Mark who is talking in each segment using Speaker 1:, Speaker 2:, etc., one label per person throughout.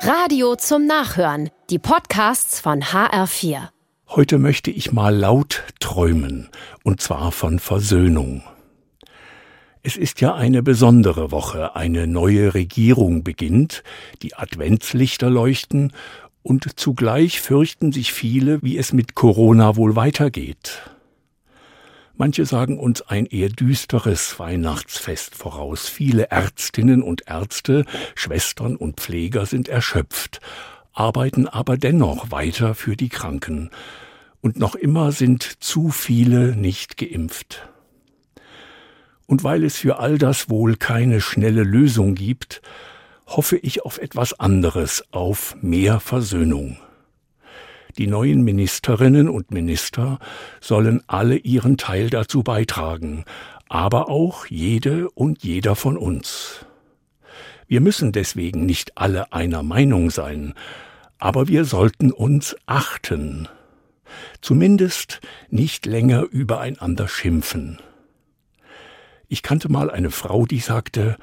Speaker 1: Radio zum Nachhören. Die Podcasts von HR4.
Speaker 2: Heute möchte ich mal laut träumen, und zwar von Versöhnung. Es ist ja eine besondere Woche, eine neue Regierung beginnt, die Adventslichter leuchten, und zugleich fürchten sich viele, wie es mit Corona wohl weitergeht. Manche sagen uns ein eher düsteres Weihnachtsfest voraus. Viele Ärztinnen und Ärzte, Schwestern und Pfleger sind erschöpft, arbeiten aber dennoch weiter für die Kranken. Und noch immer sind zu viele nicht geimpft. Und weil es für all das wohl keine schnelle Lösung gibt, hoffe ich auf etwas anderes, auf mehr Versöhnung. Die neuen Ministerinnen und Minister sollen alle ihren Teil dazu beitragen, aber auch jede und jeder von uns. Wir müssen deswegen nicht alle einer Meinung sein, aber wir sollten uns achten, zumindest nicht länger übereinander schimpfen. Ich kannte mal eine Frau, die sagte,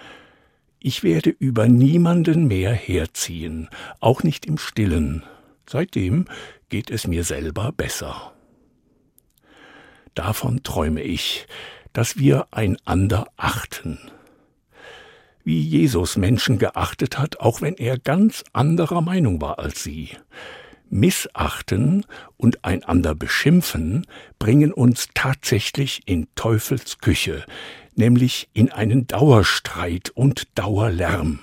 Speaker 2: ich werde über niemanden mehr herziehen, auch nicht im stillen. Seitdem geht es mir selber besser. Davon träume ich, dass wir einander achten. Wie Jesus Menschen geachtet hat, auch wenn er ganz anderer Meinung war als sie. Missachten und einander beschimpfen bringen uns tatsächlich in Teufels Küche, nämlich in einen Dauerstreit und Dauerlärm.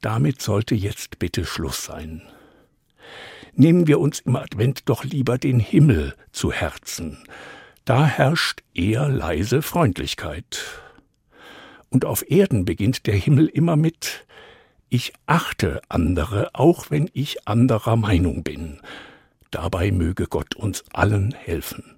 Speaker 2: Damit sollte jetzt bitte Schluss sein nehmen wir uns im Advent doch lieber den Himmel zu Herzen. Da herrscht eher leise Freundlichkeit. Und auf Erden beginnt der Himmel immer mit Ich achte andere, auch wenn ich anderer Meinung bin. Dabei möge Gott uns allen helfen.